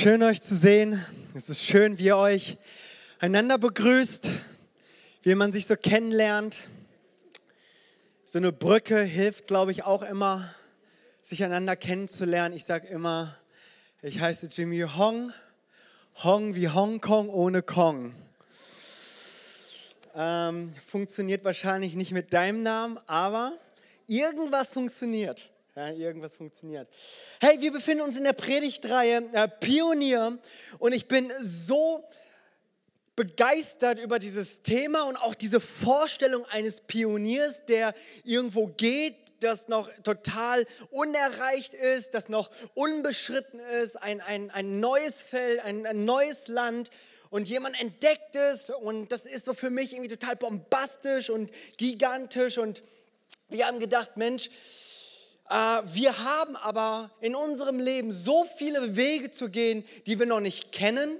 schön euch zu sehen. Es ist schön, wie ihr euch einander begrüßt, wie man sich so kennenlernt. So eine Brücke hilft, glaube ich, auch immer, sich einander kennenzulernen. Ich sage immer, ich heiße Jimmy Hong. Hong wie Hongkong ohne Kong. Ähm, funktioniert wahrscheinlich nicht mit deinem Namen, aber irgendwas funktioniert. Ja, irgendwas funktioniert. Hey, wir befinden uns in der Predigtreihe äh, Pionier und ich bin so begeistert über dieses Thema und auch diese Vorstellung eines Pioniers, der irgendwo geht, das noch total unerreicht ist, das noch unbeschritten ist, ein, ein, ein neues Feld, ein, ein neues Land und jemand entdeckt es und das ist so für mich irgendwie total bombastisch und gigantisch und wir haben gedacht, Mensch, wir haben aber in unserem Leben so viele Wege zu gehen, die wir noch nicht kennen.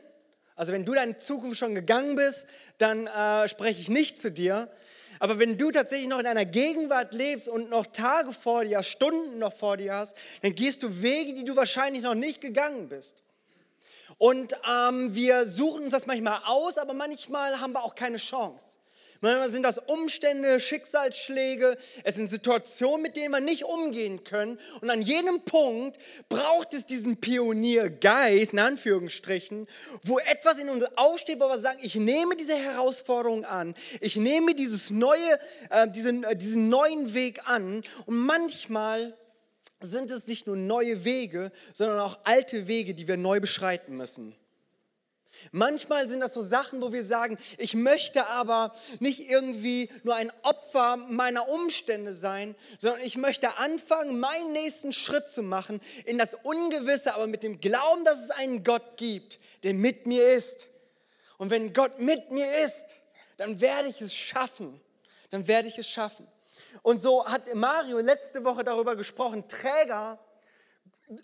Also wenn du deine Zukunft schon gegangen bist, dann äh, spreche ich nicht zu dir. Aber wenn du tatsächlich noch in einer Gegenwart lebst und noch Tage vor dir, Stunden noch vor dir hast, dann gehst du Wege, die du wahrscheinlich noch nicht gegangen bist. Und ähm, wir suchen uns das manchmal aus, aber manchmal haben wir auch keine Chance. Manchmal sind das Umstände, Schicksalsschläge, es sind Situationen, mit denen wir nicht umgehen können. Und an jedem Punkt braucht es diesen Pioniergeist, in Anführungsstrichen, wo etwas in uns aufsteht, wo wir sagen, ich nehme diese Herausforderung an, ich nehme dieses neue, äh, diesen, äh, diesen neuen Weg an. Und manchmal sind es nicht nur neue Wege, sondern auch alte Wege, die wir neu beschreiten müssen. Manchmal sind das so Sachen, wo wir sagen, ich möchte aber nicht irgendwie nur ein Opfer meiner Umstände sein, sondern ich möchte anfangen, meinen nächsten Schritt zu machen in das Ungewisse, aber mit dem Glauben, dass es einen Gott gibt, der mit mir ist. Und wenn Gott mit mir ist, dann werde ich es schaffen. Dann werde ich es schaffen. Und so hat Mario letzte Woche darüber gesprochen, Träger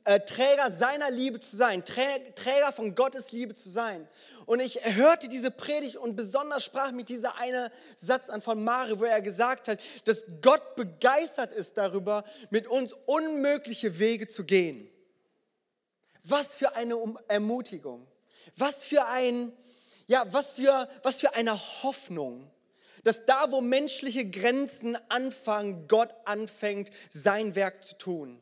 äh, Träger seiner Liebe zu sein, Träger von Gottes Liebe zu sein. Und ich hörte diese Predigt und besonders sprach mich dieser eine Satz an von Mare, wo er gesagt hat, dass Gott begeistert ist darüber, mit uns unmögliche Wege zu gehen. Was für eine Ermutigung. Was für ein, ja, was für, was für eine Hoffnung dass da, wo menschliche Grenzen anfangen, Gott anfängt, sein Werk zu tun.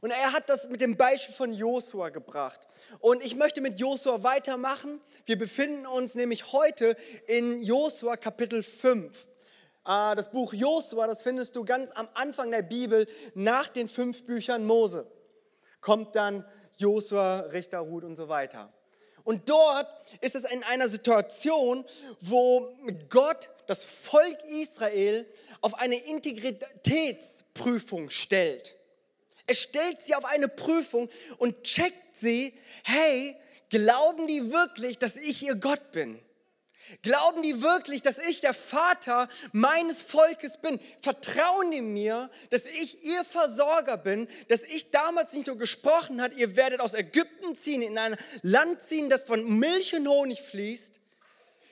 Und er hat das mit dem Beispiel von Josua gebracht. Und ich möchte mit Josua weitermachen. Wir befinden uns nämlich heute in Josua Kapitel 5. Ah, das Buch Josua, das findest du ganz am Anfang der Bibel nach den fünf Büchern Mose. Kommt dann Josua, Richter, Ruth und so weiter. Und dort ist es in einer Situation, wo Gott das Volk Israel auf eine Integritätsprüfung stellt. Er stellt sie auf eine Prüfung und checkt sie, hey, glauben die wirklich, dass ich ihr Gott bin? Glauben die wirklich, dass ich der Vater meines Volkes bin? Vertrauen die mir, dass ich ihr Versorger bin, dass ich damals nicht nur gesprochen hat, ihr werdet aus Ägypten ziehen, in ein Land ziehen, das von Milch und Honig fließt?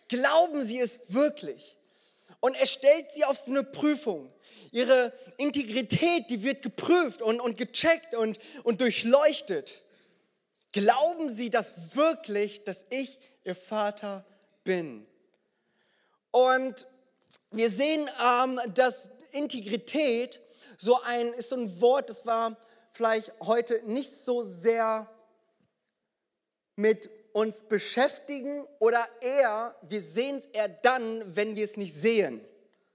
Glauben sie es wirklich? Und er stellt sie auf so eine Prüfung ihre Integrität, die wird geprüft und, und gecheckt und, und durchleuchtet. Glauben Sie das wirklich, dass ich Ihr Vater bin? Und wir sehen, ähm, dass Integrität so ein, ist so ein Wort, das war vielleicht heute nicht so sehr mit uns beschäftigen oder eher, wir sehen es eher dann, wenn wir es nicht sehen.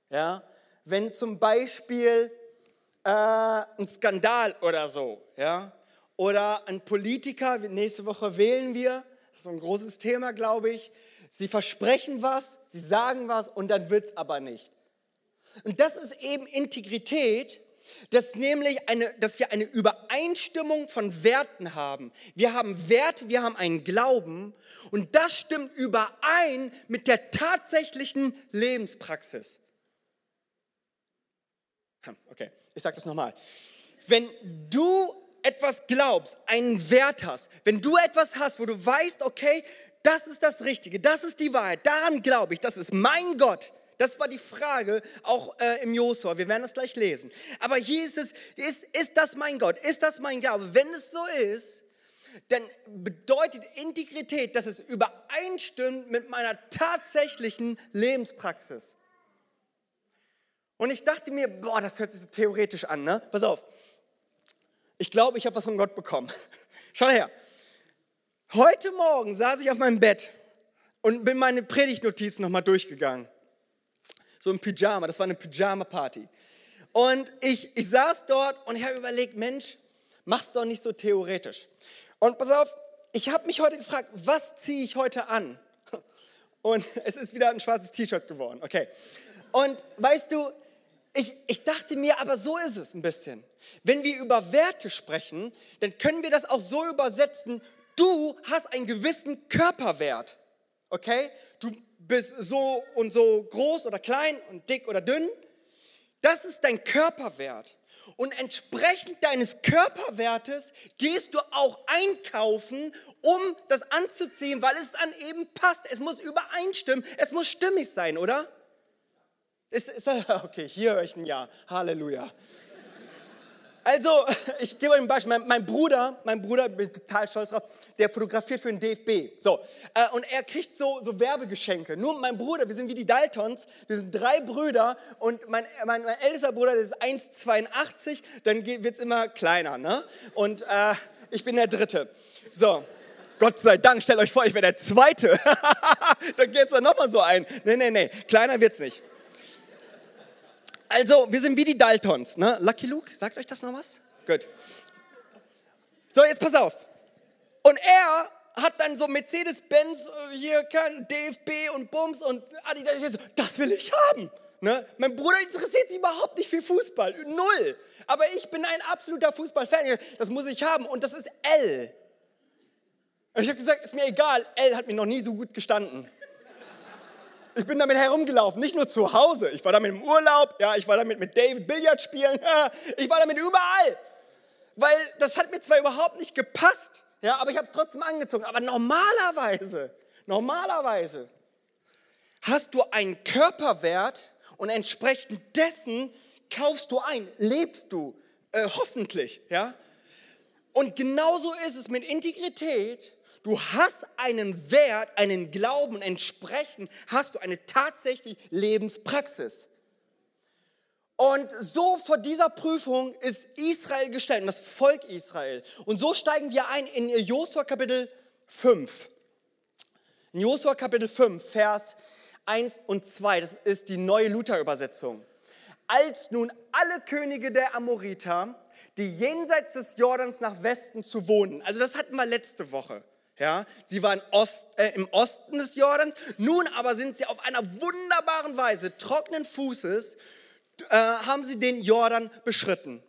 Ja? Wenn zum Beispiel äh, ein Skandal oder so, ja, oder ein Politiker, nächste Woche wählen wir, das ist ein großes Thema, glaube ich, sie versprechen was, sie sagen was und dann wird es aber nicht. Und das ist eben Integrität, dass nämlich eine, dass wir eine Übereinstimmung von Werten haben. Wir haben Werte, wir haben einen Glauben und das stimmt überein mit der tatsächlichen Lebenspraxis. Hm, okay, ich sage das nochmal. Wenn du etwas glaubst, einen Wert hast, wenn du etwas hast, wo du weißt, okay, das ist das Richtige, das ist die Wahrheit, daran glaube ich, das ist mein Gott. Das war die Frage auch äh, im Josua. Wir werden das gleich lesen. Aber hier ist es, ist, ist das mein Gott? Ist das mein Glaube? Wenn es so ist, dann bedeutet Integrität, dass es übereinstimmt mit meiner tatsächlichen Lebenspraxis. Und ich dachte mir, boah, das hört sich so theoretisch an, ne? Pass auf. Ich glaube, ich habe was von Gott bekommen. Schau her. Heute Morgen saß ich auf meinem Bett und bin meine Predigtnotizen nochmal durchgegangen. So im Pyjama, das war eine Pyjama-Party. Und ich, ich saß dort und ich habe überlegt, Mensch, mach's doch nicht so theoretisch. Und pass auf, ich habe mich heute gefragt, was ziehe ich heute an? Und es ist wieder ein schwarzes T-Shirt geworden, okay. Und weißt du, ich, ich dachte mir, aber so ist es ein bisschen. Wenn wir über Werte sprechen, dann können wir das auch so übersetzen, du hast einen gewissen Körperwert, okay? Du bist so und so groß oder klein und dick oder dünn. Das ist dein Körperwert. Und entsprechend deines Körperwertes gehst du auch einkaufen, um das anzuziehen, weil es dann eben passt. Es muss übereinstimmen, es muss stimmig sein, oder? Ist, ist das, okay, hier höre ich ein Ja. Halleluja. Also, ich gebe euch ein Beispiel. Mein, mein, Bruder, mein Bruder, bin total stolz drauf, der fotografiert für den DFB. So, äh, und er kriegt so, so Werbegeschenke. Nur mein Bruder, wir sind wie die Daltons, wir sind drei Brüder und mein, mein, mein ältester Bruder, der ist 1,82, dann wird es immer kleiner, ne? Und äh, ich bin der Dritte. So. Gott sei Dank, stellt euch vor, ich wäre der Zweite. dann gibt es da nochmal so einen. Nee, nee, nee, kleiner wird es nicht. Also, wir sind wie die Daltons. Ne? Lucky Luke, sagt euch das noch was? Gut. So, jetzt pass auf. Und er hat dann so Mercedes-Benz, äh, hier kein DFB und Bums und Adidas. Das will ich haben. Ne? Mein Bruder interessiert sich überhaupt nicht für Fußball. Null. Aber ich bin ein absoluter Fußballfan. Das muss ich haben. Und das ist L. Und ich habe gesagt, ist mir egal. L hat mir noch nie so gut gestanden. Ich bin damit herumgelaufen, nicht nur zu Hause. Ich war damit im Urlaub, ja, ich war damit mit David Billard spielen, ich war damit überall. Weil das hat mir zwar überhaupt nicht gepasst, ja, aber ich habe es trotzdem angezogen. Aber normalerweise, normalerweise hast du einen Körperwert und entsprechend dessen kaufst du ein, lebst du, äh, hoffentlich, ja. Und genauso ist es mit Integrität Du hast einen Wert, einen Glauben, entsprechend hast du eine tatsächliche Lebenspraxis. Und so vor dieser Prüfung ist Israel gestellt, das Volk Israel. Und so steigen wir ein in Josua Kapitel 5. In Josua Kapitel 5, Vers 1 und 2, das ist die neue Luther-Übersetzung. Als nun alle Könige der Amoriter, die jenseits des Jordans nach Westen zu wohnen, also das hatten wir letzte Woche, ja, sie waren Ost, äh, im Osten des Jordans. Nun aber sind sie auf einer wunderbaren Weise, trockenen Fußes, äh, haben sie den Jordan beschritten.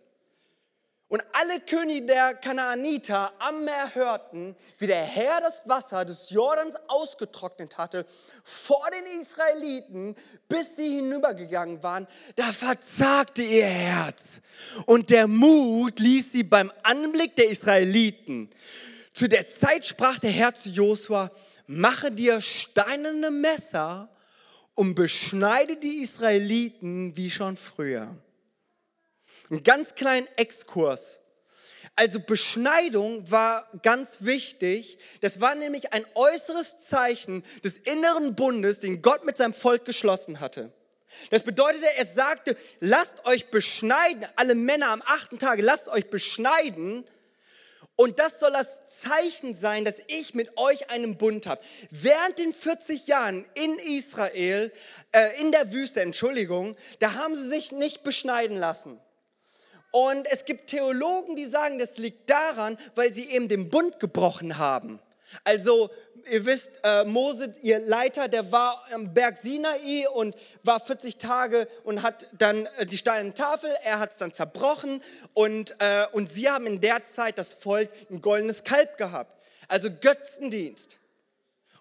Und alle Könige der Kanaaniter am Meer hörten, wie der Herr das Wasser des Jordans ausgetrocknet hatte vor den Israeliten, bis sie hinübergegangen waren. Da verzagte ihr Herz. Und der Mut ließ sie beim Anblick der Israeliten zu der Zeit sprach der Herr zu Josua, mache dir steinerne Messer und beschneide die Israeliten wie schon früher. Ein ganz kleinen Exkurs. Also Beschneidung war ganz wichtig. Das war nämlich ein äußeres Zeichen des inneren Bundes, den Gott mit seinem Volk geschlossen hatte. Das bedeutete, er sagte, lasst euch beschneiden, alle Männer am achten Tage, lasst euch beschneiden. Und das soll das Zeichen sein, dass ich mit euch einen Bund habe. Während den 40 Jahren in Israel, äh, in der Wüste, Entschuldigung, da haben sie sich nicht beschneiden lassen. Und es gibt Theologen, die sagen, das liegt daran, weil sie eben den Bund gebrochen haben. Also ihr wisst, äh, Mose, ihr Leiter, der war am Berg Sinai und war 40 Tage und hat dann äh, die steinerne Tafel, er hat es dann zerbrochen und, äh, und sie haben in der Zeit das Volk ein goldenes Kalb gehabt. Also Götzendienst.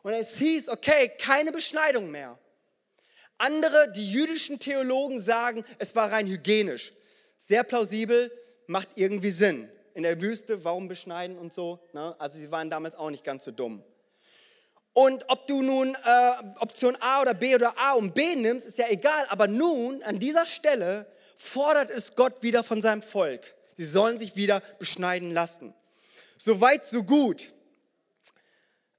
Und es hieß, okay, keine Beschneidung mehr. Andere, die jüdischen Theologen sagen, es war rein hygienisch. Sehr plausibel, macht irgendwie Sinn. In der Wüste, warum beschneiden und so? Ne? Also sie waren damals auch nicht ganz so dumm. Und ob du nun äh, Option A oder B oder A und B nimmst, ist ja egal. Aber nun, an dieser Stelle, fordert es Gott wieder von seinem Volk. Sie sollen sich wieder beschneiden lassen. Soweit, so gut.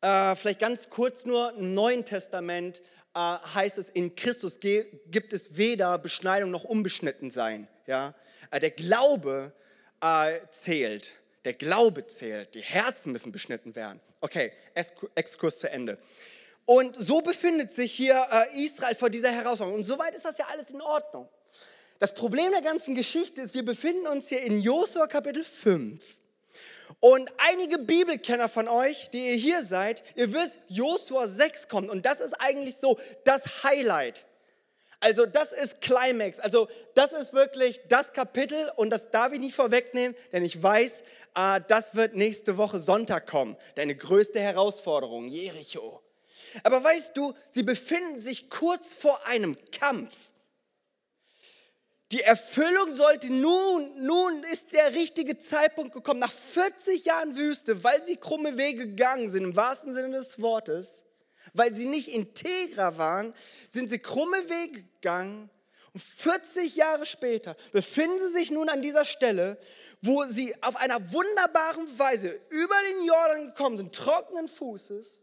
Äh, vielleicht ganz kurz nur, im Neuen Testament äh, heißt es, in Christus gibt es weder Beschneidung noch Unbeschnittensein. Ja? Äh, der Glaube äh, zählt. Der Glaube zählt. Die Herzen müssen beschnitten werden. Okay, Exkurs zu Ende. Und so befindet sich hier äh, Israel vor dieser Herausforderung. Und soweit ist das ja alles in Ordnung. Das Problem der ganzen Geschichte ist, wir befinden uns hier in Josua Kapitel 5. Und einige Bibelkenner von euch, die ihr hier seid, ihr wisst, Josua 6 kommt. Und das ist eigentlich so das Highlight. Also das ist Climax. Also das ist wirklich das Kapitel und das darf ich nicht vorwegnehmen, denn ich weiß, äh, das wird nächste Woche Sonntag kommen. Deine größte Herausforderung, Jericho. Aber weißt du, sie befinden sich kurz vor einem Kampf. Die Erfüllung sollte nun, nun ist der richtige Zeitpunkt gekommen, nach 40 Jahren Wüste, weil sie krumme Wege gegangen sind, im wahrsten Sinne des Wortes, weil sie nicht integer waren, sind sie krumme Wege gegangen. Und 40 Jahre später befinden sie sich nun an dieser Stelle, wo sie auf einer wunderbaren Weise über den Jordan gekommen sind, trockenen Fußes.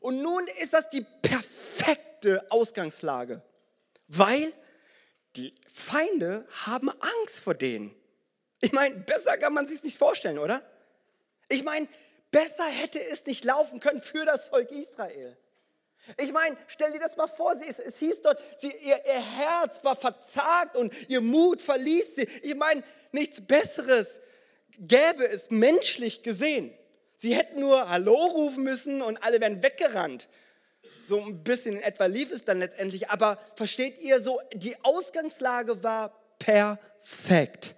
Und nun ist das die perfekte Ausgangslage, weil die Feinde haben Angst vor denen. Ich meine, besser kann man sich nicht vorstellen, oder? Ich meine, besser hätte es nicht laufen können für das Volk Israel. Ich meine, stell dir das mal vor, sie, es, es hieß dort, sie, ihr, ihr Herz war verzagt und ihr Mut verließ sie. Ich meine, nichts Besseres gäbe es menschlich gesehen. Sie hätten nur Hallo rufen müssen und alle wären weggerannt. So ein bisschen in etwa lief es dann letztendlich. Aber versteht ihr so, die Ausgangslage war perfekt.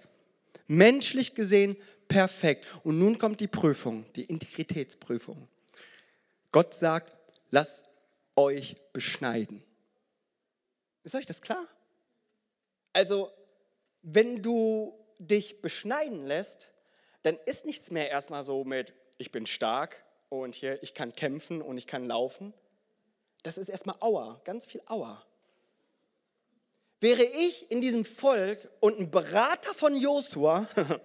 Menschlich gesehen perfekt. Und nun kommt die Prüfung, die Integritätsprüfung. Gott sagt, lasst euch beschneiden. Ist euch das klar? Also, wenn du dich beschneiden lässt, dann ist nichts mehr erstmal so mit, ich bin stark und hier, ich kann kämpfen und ich kann laufen, das ist erstmal Aua, ganz viel Aua. Wäre ich in diesem Volk und ein Berater von Josua,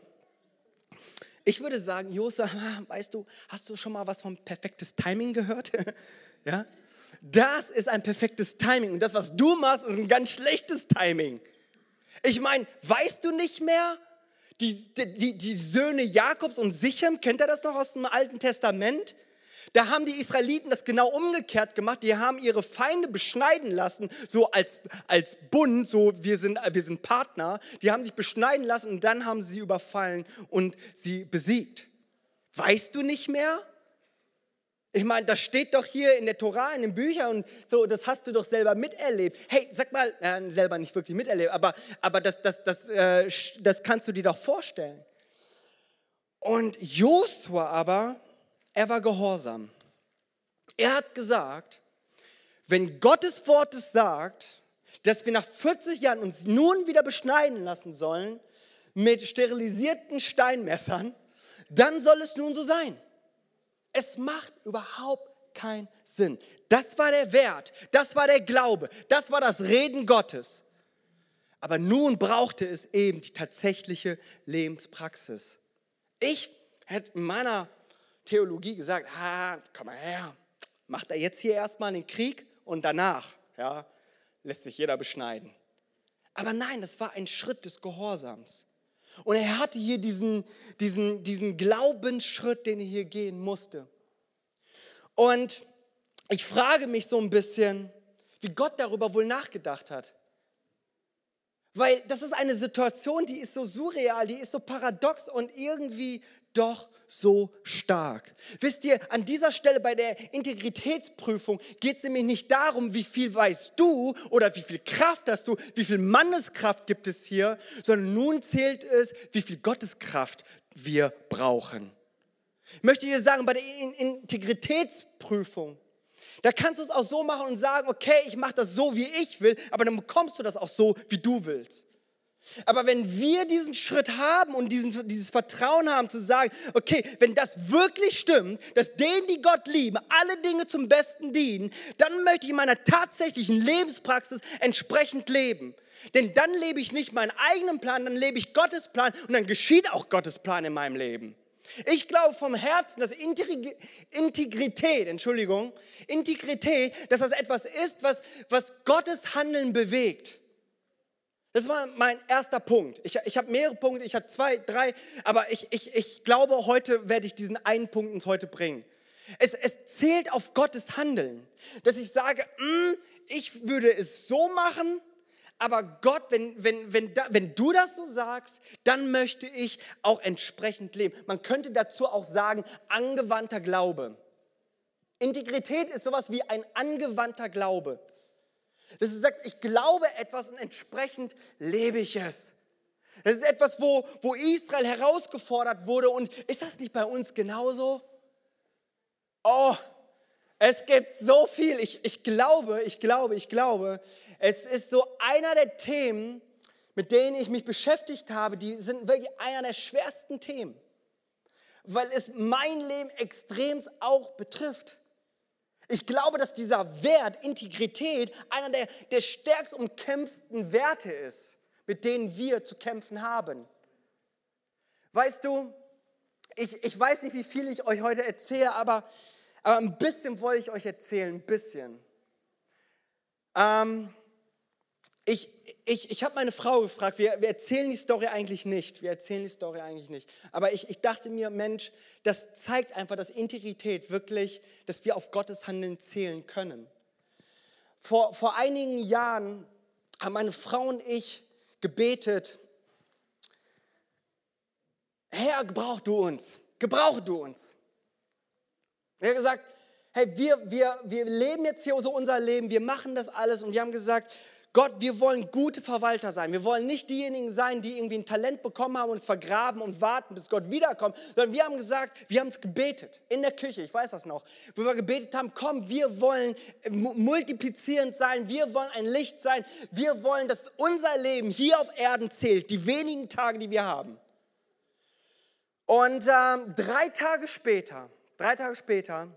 ich würde sagen, Josua, weißt du, hast du schon mal was von perfektes Timing gehört? ja? Das ist ein perfektes Timing und das, was du machst, ist ein ganz schlechtes Timing. Ich meine, weißt du nicht mehr, die, die, die Söhne Jakobs und Sichem, kennt ihr das noch aus dem Alten Testament? Da haben die Israeliten das genau umgekehrt gemacht. Die haben ihre Feinde beschneiden lassen, so als, als Bund, so wir sind, wir sind Partner. Die haben sich beschneiden lassen und dann haben sie sie überfallen und sie besiegt. Weißt du nicht mehr? Ich meine, das steht doch hier in der Tora, in den Büchern und so, das hast du doch selber miterlebt. Hey, sag mal, äh, selber nicht wirklich miterlebt, aber, aber das, das, das, äh, das kannst du dir doch vorstellen. Und Josua aber, er war gehorsam. Er hat gesagt, wenn Gottes Wort es sagt, dass wir nach 40 Jahren uns nun wieder beschneiden lassen sollen mit sterilisierten Steinmessern, dann soll es nun so sein. Es macht überhaupt keinen Sinn. Das war der Wert, das war der Glaube, das war das Reden Gottes. Aber nun brauchte es eben die tatsächliche Lebenspraxis. Ich hätte in meiner Theologie gesagt, ah, komm mal her, macht er jetzt hier erstmal den Krieg und danach ja, lässt sich jeder beschneiden. Aber nein, das war ein Schritt des Gehorsams. Und er hatte hier diesen, diesen, diesen Glaubensschritt, den er hier gehen musste. Und ich frage mich so ein bisschen, wie Gott darüber wohl nachgedacht hat. Weil das ist eine Situation, die ist so surreal, die ist so paradox und irgendwie doch so stark. Wisst ihr, an dieser Stelle bei der Integritätsprüfung geht es nämlich nicht darum, wie viel weißt du oder wie viel Kraft hast du, wie viel Manneskraft gibt es hier, sondern nun zählt es, wie viel Gotteskraft wir brauchen. Ich möchte dir sagen, bei der Integritätsprüfung, da kannst du es auch so machen und sagen, okay, ich mache das so, wie ich will, aber dann bekommst du das auch so, wie du willst. Aber wenn wir diesen Schritt haben und diesen, dieses Vertrauen haben zu sagen, okay, wenn das wirklich stimmt, dass denen, die Gott lieben, alle Dinge zum Besten dienen, dann möchte ich in meiner tatsächlichen Lebenspraxis entsprechend leben. Denn dann lebe ich nicht meinen eigenen Plan, dann lebe ich Gottes Plan und dann geschieht auch Gottes Plan in meinem Leben. Ich glaube vom Herzen, dass Integrität, Entschuldigung, Integrität, dass das etwas ist, was, was Gottes Handeln bewegt. Das war mein erster Punkt. Ich, ich habe mehrere Punkte, ich habe zwei, drei, aber ich, ich, ich glaube, heute werde ich diesen einen Punkt ins Heute bringen. Es, es zählt auf Gottes Handeln, dass ich sage, mm, ich würde es so machen, aber Gott, wenn, wenn, wenn, da, wenn du das so sagst, dann möchte ich auch entsprechend leben. Man könnte dazu auch sagen, angewandter Glaube. Integrität ist sowas wie ein angewandter Glaube. Dass du sagst, ich glaube etwas und entsprechend lebe ich es. Das ist etwas, wo, wo Israel herausgefordert wurde. Und ist das nicht bei uns genauso? Oh, es gibt so viel. Ich, ich glaube, ich glaube, ich glaube, es ist so einer der Themen, mit denen ich mich beschäftigt habe, die sind wirklich einer der schwersten Themen, weil es mein Leben extremst auch betrifft. Ich glaube, dass dieser Wert, Integrität, einer der, der stärkst umkämpften Werte ist, mit denen wir zu kämpfen haben. Weißt du, ich, ich weiß nicht, wie viel ich euch heute erzähle, aber, aber ein bisschen wollte ich euch erzählen, ein bisschen. Ähm, ich, ich, ich habe meine Frau gefragt, wir, wir erzählen die Story eigentlich nicht, wir erzählen die Story eigentlich nicht. Aber ich, ich dachte mir, Mensch, das zeigt einfach, dass Integrität wirklich, dass wir auf Gottes Handeln zählen können. Vor, vor einigen Jahren haben meine Frau und ich gebetet, Herr, gebrauch du uns, gebrauch du uns. Er hat gesagt, hey, wir, wir, wir leben jetzt hier so unser Leben, wir machen das alles und wir haben gesagt, Gott, wir wollen gute Verwalter sein. Wir wollen nicht diejenigen sein, die irgendwie ein Talent bekommen haben und es vergraben und warten, bis Gott wiederkommt, sondern wir haben gesagt, wir haben es gebetet in der Küche, ich weiß das noch, wo wir gebetet haben, komm, wir wollen multiplizierend sein, wir wollen ein Licht sein, wir wollen, dass unser Leben hier auf Erden zählt, die wenigen Tage, die wir haben. Und ähm, drei Tage später, drei Tage später,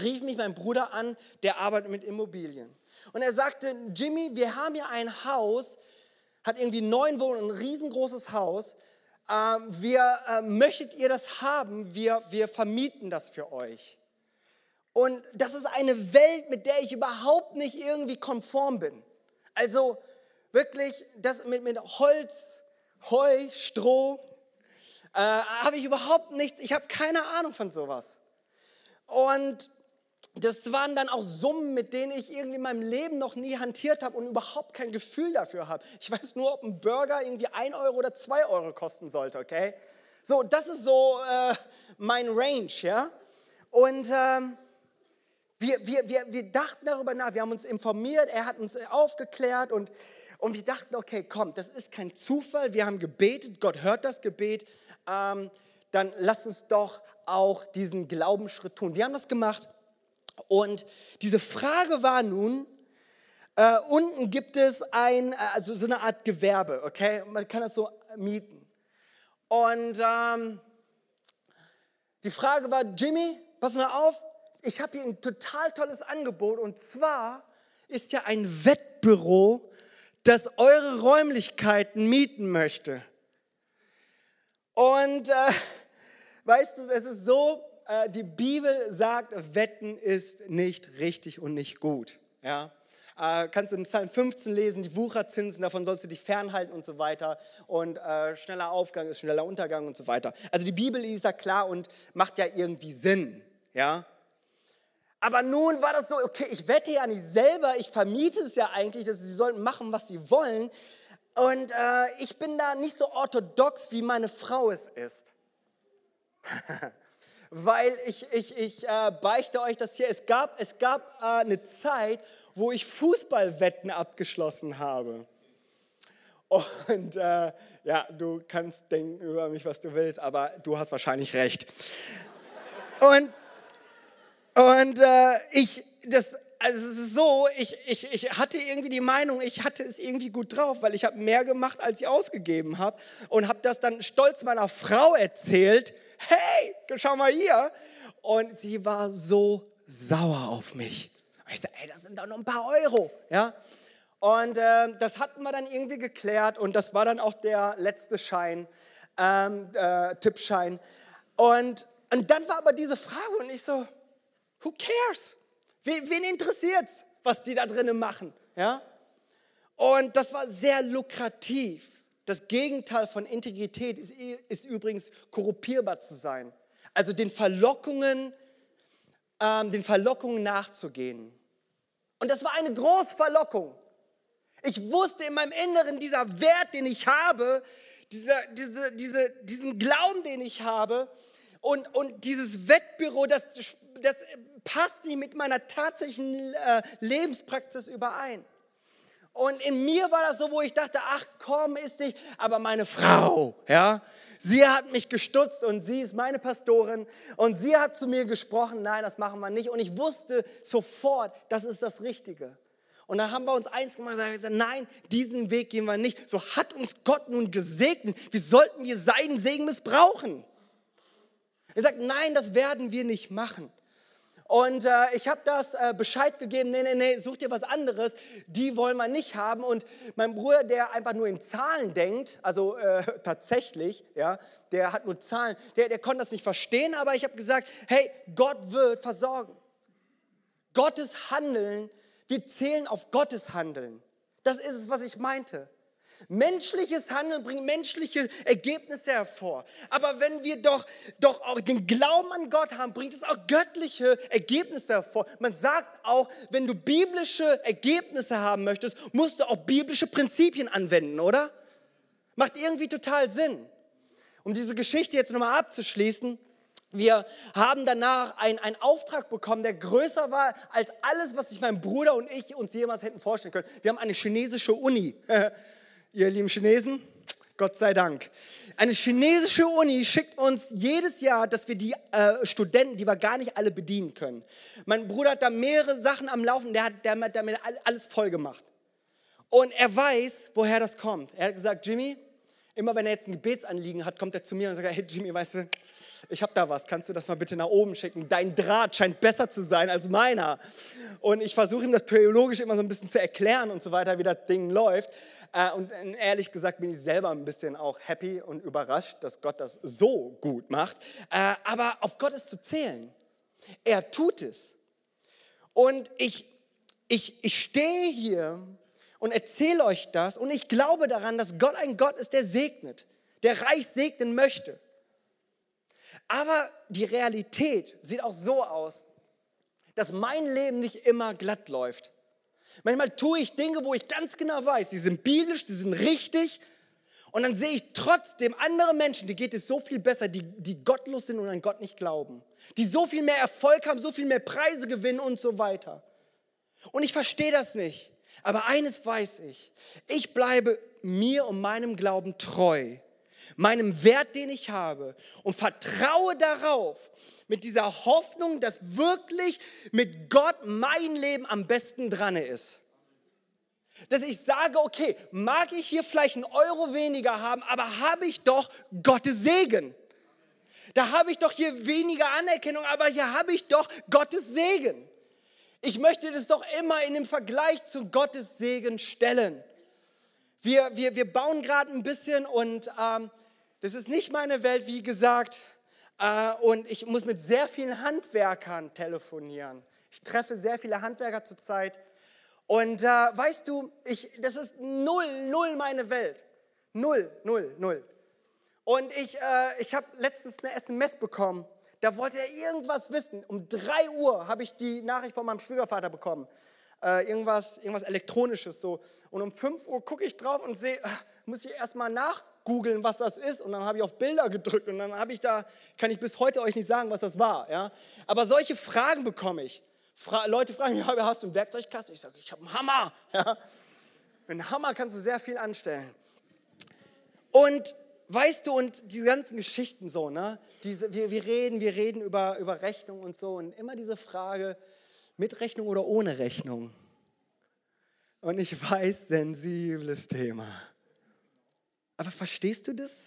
rief mich mein Bruder an, der arbeitet mit Immobilien. Und er sagte, Jimmy, wir haben hier ein Haus, hat irgendwie neun Wohnungen, ein riesengroßes Haus. Ähm, wir, äh, möchtet ihr das haben? Wir, wir vermieten das für euch. Und das ist eine Welt, mit der ich überhaupt nicht irgendwie konform bin. Also wirklich, das mit, mit Holz, Heu, Stroh, äh, habe ich überhaupt nichts, ich habe keine Ahnung von sowas. Und das waren dann auch Summen, mit denen ich irgendwie in meinem Leben noch nie hantiert habe und überhaupt kein Gefühl dafür habe. Ich weiß nur, ob ein Burger irgendwie ein Euro oder zwei Euro kosten sollte, okay? So, das ist so äh, mein Range, ja? Und ähm, wir, wir, wir, wir dachten darüber nach, wir haben uns informiert, er hat uns aufgeklärt und, und wir dachten, okay, komm, das ist kein Zufall, wir haben gebetet, Gott hört das Gebet, ähm, dann lasst uns doch auch diesen Glaubensschritt tun. Wir haben das gemacht und diese Frage war nun, äh, unten gibt es ein, äh, also so eine Art Gewerbe, okay? Man kann das so mieten. Und ähm, die Frage war, Jimmy, pass mal auf, ich habe hier ein total tolles Angebot und zwar ist ja ein Wettbüro, das eure Räumlichkeiten mieten möchte. Und äh, weißt du, es ist so, äh, die Bibel sagt, Wetten ist nicht richtig und nicht gut. Ja? Äh, kannst du in Psalm 15 lesen, die Wucherzinsen, davon sollst du dich fernhalten und so weiter. Und äh, schneller Aufgang ist schneller Untergang und so weiter. Also die Bibel ist da klar und macht ja irgendwie Sinn. Ja? Aber nun war das so, okay, ich wette ja nicht selber, ich vermiete es ja eigentlich, dass sie sollten machen, was sie wollen. Und äh, ich bin da nicht so orthodox, wie meine Frau es ist. weil ich, ich, ich äh, beichte euch das hier. Es gab, es gab äh, eine Zeit, wo ich Fußballwetten abgeschlossen habe. Und äh, ja, du kannst denken über mich, was du willst, aber du hast wahrscheinlich recht. Und, und äh, ich, das, also es ist so, ich, ich, ich hatte irgendwie die Meinung, ich hatte es irgendwie gut drauf, weil ich habe mehr gemacht, als ich ausgegeben habe und habe das dann stolz meiner Frau erzählt. Hey, schau mal hier. Und sie war so sauer auf mich. Ich dachte, ey, das sind doch nur ein paar Euro. Ja? Und äh, das hatten wir dann irgendwie geklärt und das war dann auch der letzte Schein, ähm, äh, Tippschein. Und, und dann war aber diese Frage und ich so, who cares? Wen, wen interessiert's, was die da drinnen machen? Ja? Und das war sehr lukrativ. Das Gegenteil von Integrität ist, ist übrigens korruptierbar zu sein. Also den Verlockungen, ähm, den Verlockungen nachzugehen. Und das war eine große Verlockung. Ich wusste in meinem Inneren, dieser Wert, den ich habe, dieser, diese, diese, diesen Glauben, den ich habe und, und dieses Wettbüro, das, das passt nicht mit meiner tatsächlichen äh, Lebenspraxis überein. Und in mir war das so, wo ich dachte, ach komm, ist nicht, aber meine Frau, ja, sie hat mich gestutzt und sie ist meine Pastorin und sie hat zu mir gesprochen, nein, das machen wir nicht. Und ich wusste sofort, das ist das Richtige. Und dann haben wir uns eins gemacht und gesagt, nein, diesen Weg gehen wir nicht. So hat uns Gott nun gesegnet. Wie sollten wir seinen Segen missbrauchen? Er sagt, nein, das werden wir nicht machen. Und äh, ich habe das äh, Bescheid gegeben, nee, nee, nee, such dir was anderes, die wollen wir nicht haben. Und mein Bruder, der einfach nur in Zahlen denkt, also äh, tatsächlich, ja, der hat nur Zahlen, der, der konnte das nicht verstehen, aber ich habe gesagt, hey, Gott wird versorgen. Gottes Handeln, wir zählen auf Gottes Handeln. Das ist es, was ich meinte. Menschliches Handeln bringt menschliche Ergebnisse hervor. Aber wenn wir doch, doch auch den Glauben an Gott haben, bringt es auch göttliche Ergebnisse hervor. Man sagt auch, wenn du biblische Ergebnisse haben möchtest, musst du auch biblische Prinzipien anwenden, oder? Macht irgendwie total Sinn. Um diese Geschichte jetzt nochmal abzuschließen, wir haben danach einen, Auftrag bekommen, der größer war als alles, was sich mein Bruder und ich uns jemals hätten vorstellen können. Wir haben eine chinesische Uni ihr lieben Chinesen, Gott sei Dank. Eine chinesische Uni schickt uns jedes Jahr, dass wir die äh, Studenten, die wir gar nicht alle bedienen können. Mein Bruder hat da mehrere Sachen am Laufen, der hat damit, damit alles voll gemacht. Und er weiß, woher das kommt. Er hat gesagt, Jimmy, immer wenn er jetzt ein Gebetsanliegen hat, kommt er zu mir und sagt, hey Jimmy, weißt du, ich habe da was, kannst du das mal bitte nach oben schicken? Dein Draht scheint besser zu sein als meiner. Und ich versuche ihm das theologisch immer so ein bisschen zu erklären und so weiter, wie das Ding läuft. Äh, und ehrlich gesagt bin ich selber ein bisschen auch happy und überrascht, dass Gott das so gut macht. Äh, aber auf Gott ist zu zählen. Er tut es. Und ich, ich, ich stehe hier und erzähle euch das und ich glaube daran, dass Gott ein Gott ist, der segnet, der reich segnen möchte. Aber die Realität sieht auch so aus, dass mein Leben nicht immer glatt läuft. Manchmal tue ich Dinge, wo ich ganz genau weiß, die sind biblisch, die sind richtig. Und dann sehe ich trotzdem andere Menschen, die geht es so viel besser, die, die gottlos sind und an Gott nicht glauben. Die so viel mehr Erfolg haben, so viel mehr Preise gewinnen und so weiter. Und ich verstehe das nicht. Aber eines weiß ich. Ich bleibe mir und meinem Glauben treu meinem Wert, den ich habe und vertraue darauf, mit dieser Hoffnung, dass wirklich mit Gott mein Leben am besten dran ist. Dass ich sage, okay, mag ich hier vielleicht einen Euro weniger haben, aber habe ich doch Gottes Segen. Da habe ich doch hier weniger Anerkennung, aber hier habe ich doch Gottes Segen. Ich möchte das doch immer in dem Vergleich zu Gottes Segen stellen. Wir, wir, wir bauen gerade ein bisschen und ähm, das ist nicht meine Welt, wie gesagt. Äh, und ich muss mit sehr vielen Handwerkern telefonieren. Ich treffe sehr viele Handwerker zurzeit. Und äh, weißt du, ich, das ist null, null meine Welt. Null, null, null. Und ich, äh, ich habe letztens eine SMS bekommen. Da wollte er irgendwas wissen. Um 3 Uhr habe ich die Nachricht von meinem Schwiegervater bekommen. Äh, irgendwas, irgendwas Elektronisches so. Und um 5 Uhr gucke ich drauf und sehe, äh, muss ich erstmal nach, googeln, was das ist. Und dann habe ich auf Bilder gedrückt und dann habe ich da, kann ich bis heute euch nicht sagen, was das war. Ja? Aber solche Fragen bekomme ich. Fra Leute fragen mich, hast du einen Werkzeugkasten? Ich sage, ich habe einen Hammer. Ja? Mit einem Hammer kannst du sehr viel anstellen. Und weißt du, und die ganzen Geschichten so, ne? Diese, wir, wir reden, wir reden über, über Rechnung und so. Und immer diese Frage, mit Rechnung oder ohne Rechnung? Und ich weiß, sensibles Thema. Aber verstehst du das?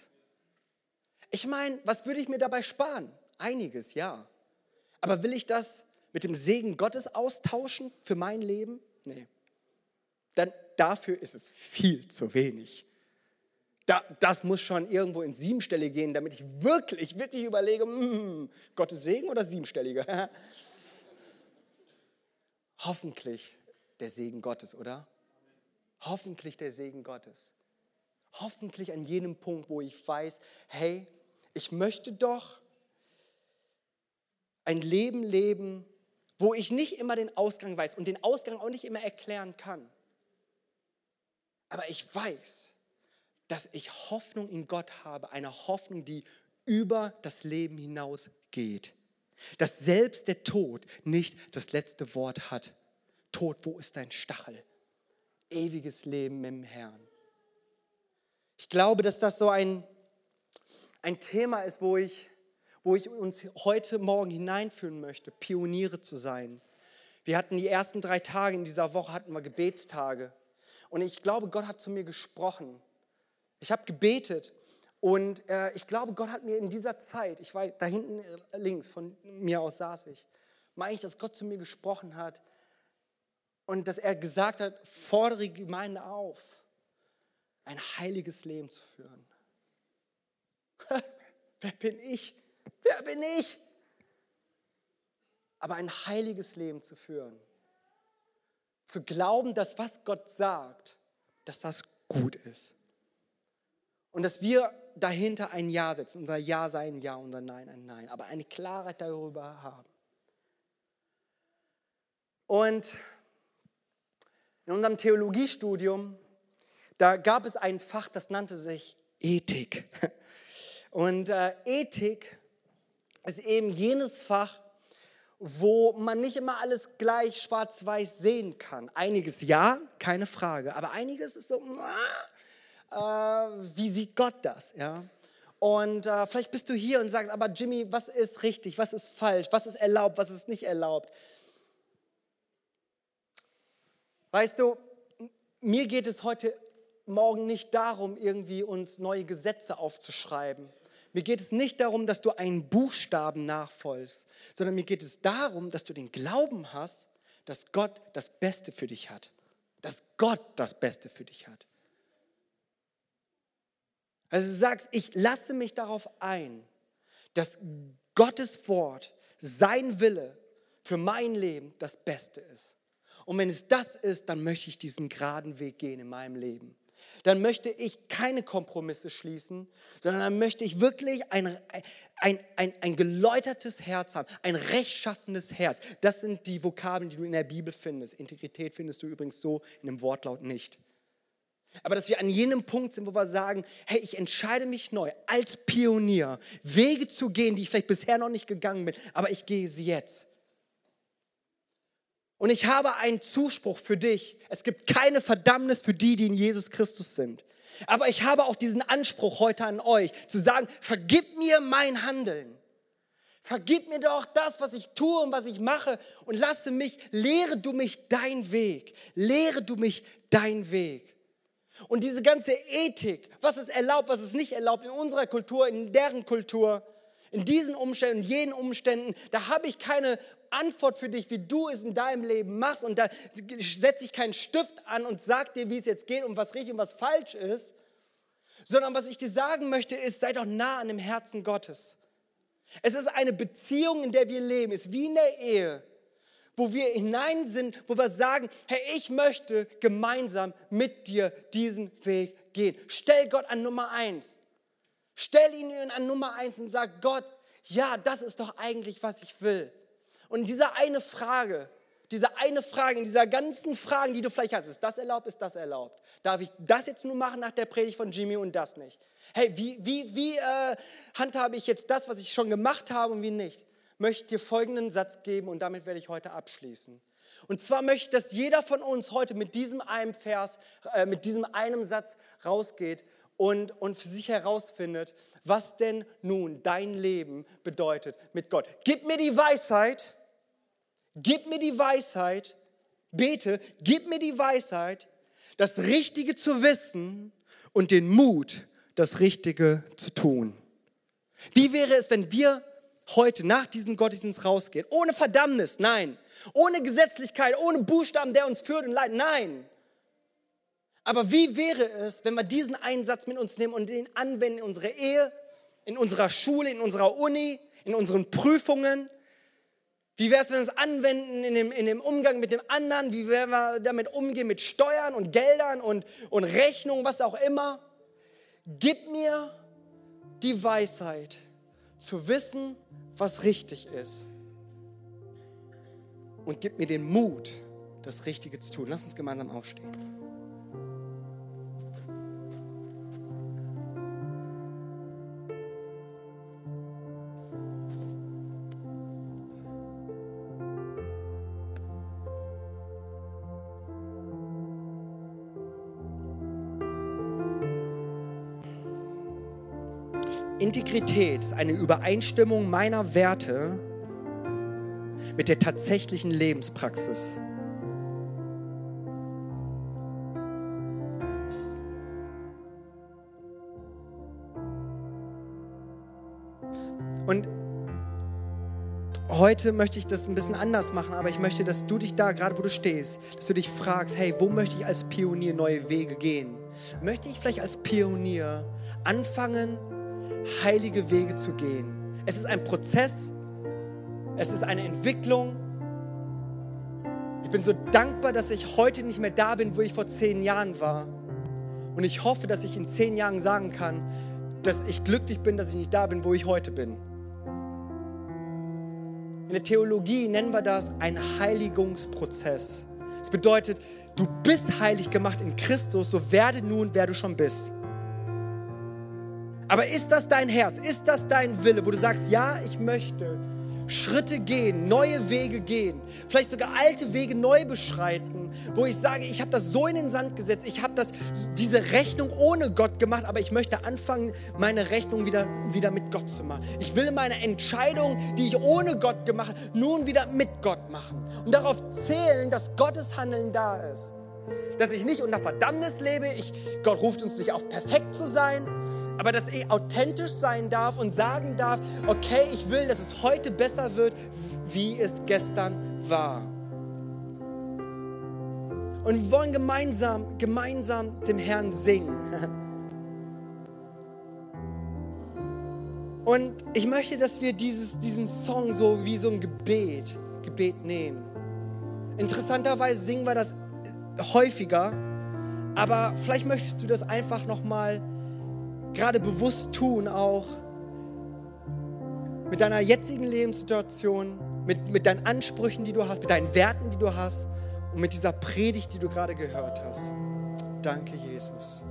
Ich meine, was würde ich mir dabei sparen? Einiges, ja. Aber will ich das mit dem Segen Gottes austauschen für mein Leben? Nee. Dann dafür ist es viel zu wenig. Da, das muss schon irgendwo in Siebenstellige gehen, damit ich wirklich, wirklich überlege, mm, Gottes Segen oder Siebenstellige? Hoffentlich der Segen Gottes, oder? Hoffentlich der Segen Gottes. Hoffentlich an jenem Punkt, wo ich weiß, hey, ich möchte doch ein Leben leben, wo ich nicht immer den Ausgang weiß und den Ausgang auch nicht immer erklären kann. Aber ich weiß, dass ich Hoffnung in Gott habe, eine Hoffnung, die über das Leben hinaus geht. Dass selbst der Tod nicht das letzte Wort hat. Tod, wo ist dein Stachel? Ewiges Leben im Herrn. Ich glaube, dass das so ein, ein Thema ist, wo ich, wo ich uns heute Morgen hineinführen möchte, Pioniere zu sein. Wir hatten die ersten drei Tage in dieser Woche, hatten wir Gebetstage. Und ich glaube, Gott hat zu mir gesprochen. Ich habe gebetet und äh, ich glaube, Gott hat mir in dieser Zeit, ich war da hinten äh, links, von mir aus saß ich, meine ich, dass Gott zu mir gesprochen hat und dass er gesagt hat, fordere Gemeinde auf, ein heiliges Leben zu führen. Wer bin ich? Wer bin ich? Aber ein heiliges Leben zu führen. Zu glauben, dass was Gott sagt, dass das gut ist. Und dass wir dahinter ein Ja setzen. Unser Ja sei ein Ja, unser Nein ein Nein. Aber eine Klarheit darüber haben. Und in unserem Theologiestudium, da gab es ein Fach, das nannte sich Ethik. Und äh, Ethik ist eben jenes Fach, wo man nicht immer alles gleich schwarz-weiß sehen kann. Einiges ja, keine Frage, aber einiges ist so, äh, wie sieht Gott das? Ja? Und äh, vielleicht bist du hier und sagst, aber Jimmy, was ist richtig, was ist falsch, was ist erlaubt, was ist nicht erlaubt? Weißt du, mir geht es heute Morgen nicht darum, irgendwie uns neue Gesetze aufzuschreiben. Mir geht es nicht darum, dass du einen Buchstaben nachfolgst, sondern mir geht es darum, dass du den Glauben hast, dass Gott das Beste für dich hat. Dass Gott das Beste für dich hat. Also du sagst, ich lasse mich darauf ein, dass Gottes Wort, sein Wille für mein Leben das Beste ist. Und wenn es das ist, dann möchte ich diesen geraden Weg gehen in meinem Leben. Dann möchte ich keine Kompromisse schließen, sondern dann möchte ich wirklich ein, ein, ein, ein geläutertes Herz haben, ein rechtschaffenes Herz. Das sind die Vokabeln, die du in der Bibel findest. Integrität findest du übrigens so in dem Wortlaut nicht. Aber dass wir an jenem Punkt sind, wo wir sagen, hey, ich entscheide mich neu als Pionier, Wege zu gehen, die ich vielleicht bisher noch nicht gegangen bin, aber ich gehe sie jetzt. Und ich habe einen Zuspruch für dich. Es gibt keine Verdammnis für die, die in Jesus Christus sind. Aber ich habe auch diesen Anspruch heute an euch, zu sagen, vergib mir mein Handeln. Vergib mir doch das, was ich tue und was ich mache und lasse mich, lehre du mich dein Weg. Lehre du mich dein Weg. Und diese ganze Ethik, was ist erlaubt, was ist nicht erlaubt in unserer Kultur, in deren Kultur, in diesen Umständen, in jenen Umständen, da habe ich keine Antwort für dich, wie du es in deinem Leben machst. Und da setze ich keinen Stift an und sage dir, wie es jetzt geht und was richtig und was falsch ist. Sondern was ich dir sagen möchte, ist, sei doch nah an dem Herzen Gottes. Es ist eine Beziehung, in der wir leben. Es ist wie in der Ehe wo wir hinein sind, wo wir sagen, hey, ich möchte gemeinsam mit dir diesen Weg gehen. Stell Gott an Nummer eins. Stell ihn an Nummer eins und sag Gott, ja, das ist doch eigentlich, was ich will. Und diese eine Frage, diese eine Frage, in dieser ganzen Fragen, die du vielleicht hast, ist das erlaubt, ist das erlaubt? Darf ich das jetzt nur machen nach der Predigt von Jimmy und das nicht? Hey, wie, wie, wie äh, handhabe ich jetzt das, was ich schon gemacht habe und wie nicht? Möchte dir folgenden Satz geben und damit werde ich heute abschließen. Und zwar möchte ich, dass jeder von uns heute mit diesem einen Vers, äh, mit diesem einen Satz rausgeht und, und für sich herausfindet, was denn nun dein Leben bedeutet mit Gott. Gib mir die Weisheit, gib mir die Weisheit, bete, gib mir die Weisheit, das Richtige zu wissen und den Mut, das Richtige zu tun. Wie wäre es, wenn wir heute nach diesem Gottesdienst rausgehen. Ohne Verdammnis, nein. Ohne Gesetzlichkeit, ohne Buchstaben, der uns führt und leitet, nein. Aber wie wäre es, wenn wir diesen einen Satz mit uns nehmen und den anwenden in unserer Ehe, in unserer Schule, in unserer Uni, in unseren Prüfungen? Wie wäre es, wenn wir es anwenden in dem, in dem Umgang mit dem anderen? Wie werden wir damit umgehen mit Steuern und Geldern und, und Rechnungen, was auch immer? Gib mir die Weisheit zu wissen, was richtig ist. Und gib mir den Mut, das Richtige zu tun. Lass uns gemeinsam aufstehen. Integrität ist eine Übereinstimmung meiner Werte mit der tatsächlichen Lebenspraxis. Und heute möchte ich das ein bisschen anders machen, aber ich möchte, dass du dich da, gerade wo du stehst, dass du dich fragst, hey, wo möchte ich als Pionier neue Wege gehen? Möchte ich vielleicht als Pionier anfangen, heilige Wege zu gehen? Es ist ein Prozess, es ist eine Entwicklung. Ich bin so dankbar, dass ich heute nicht mehr da bin, wo ich vor zehn Jahren war. Und ich hoffe, dass ich in zehn Jahren sagen kann, dass ich glücklich bin, dass ich nicht da bin, wo ich heute bin. In der Theologie nennen wir das ein Heiligungsprozess. Das bedeutet, du bist heilig gemacht in Christus, so werde nun, wer du schon bist. Aber ist das dein Herz? Ist das dein Wille, wo du sagst, ja, ich möchte Schritte gehen, neue Wege gehen, vielleicht sogar alte Wege neu beschreiten, wo ich sage, ich habe das so in den Sand gesetzt, ich habe diese Rechnung ohne Gott gemacht, aber ich möchte anfangen, meine Rechnung wieder, wieder mit Gott zu machen. Ich will meine Entscheidung, die ich ohne Gott gemacht habe, nun wieder mit Gott machen und darauf zählen, dass Gottes Handeln da ist dass ich nicht unter Verdammnis lebe. Ich, Gott ruft uns nicht auf, perfekt zu sein, aber dass ich authentisch sein darf und sagen darf, okay, ich will, dass es heute besser wird, wie es gestern war. Und wir wollen gemeinsam, gemeinsam dem Herrn singen. Und ich möchte, dass wir dieses, diesen Song so wie so ein Gebet, Gebet nehmen. Interessanterweise singen wir das häufiger, aber vielleicht möchtest du das einfach nochmal gerade bewusst tun, auch mit deiner jetzigen Lebenssituation, mit, mit deinen Ansprüchen, die du hast, mit deinen Werten, die du hast und mit dieser Predigt, die du gerade gehört hast. Danke, Jesus.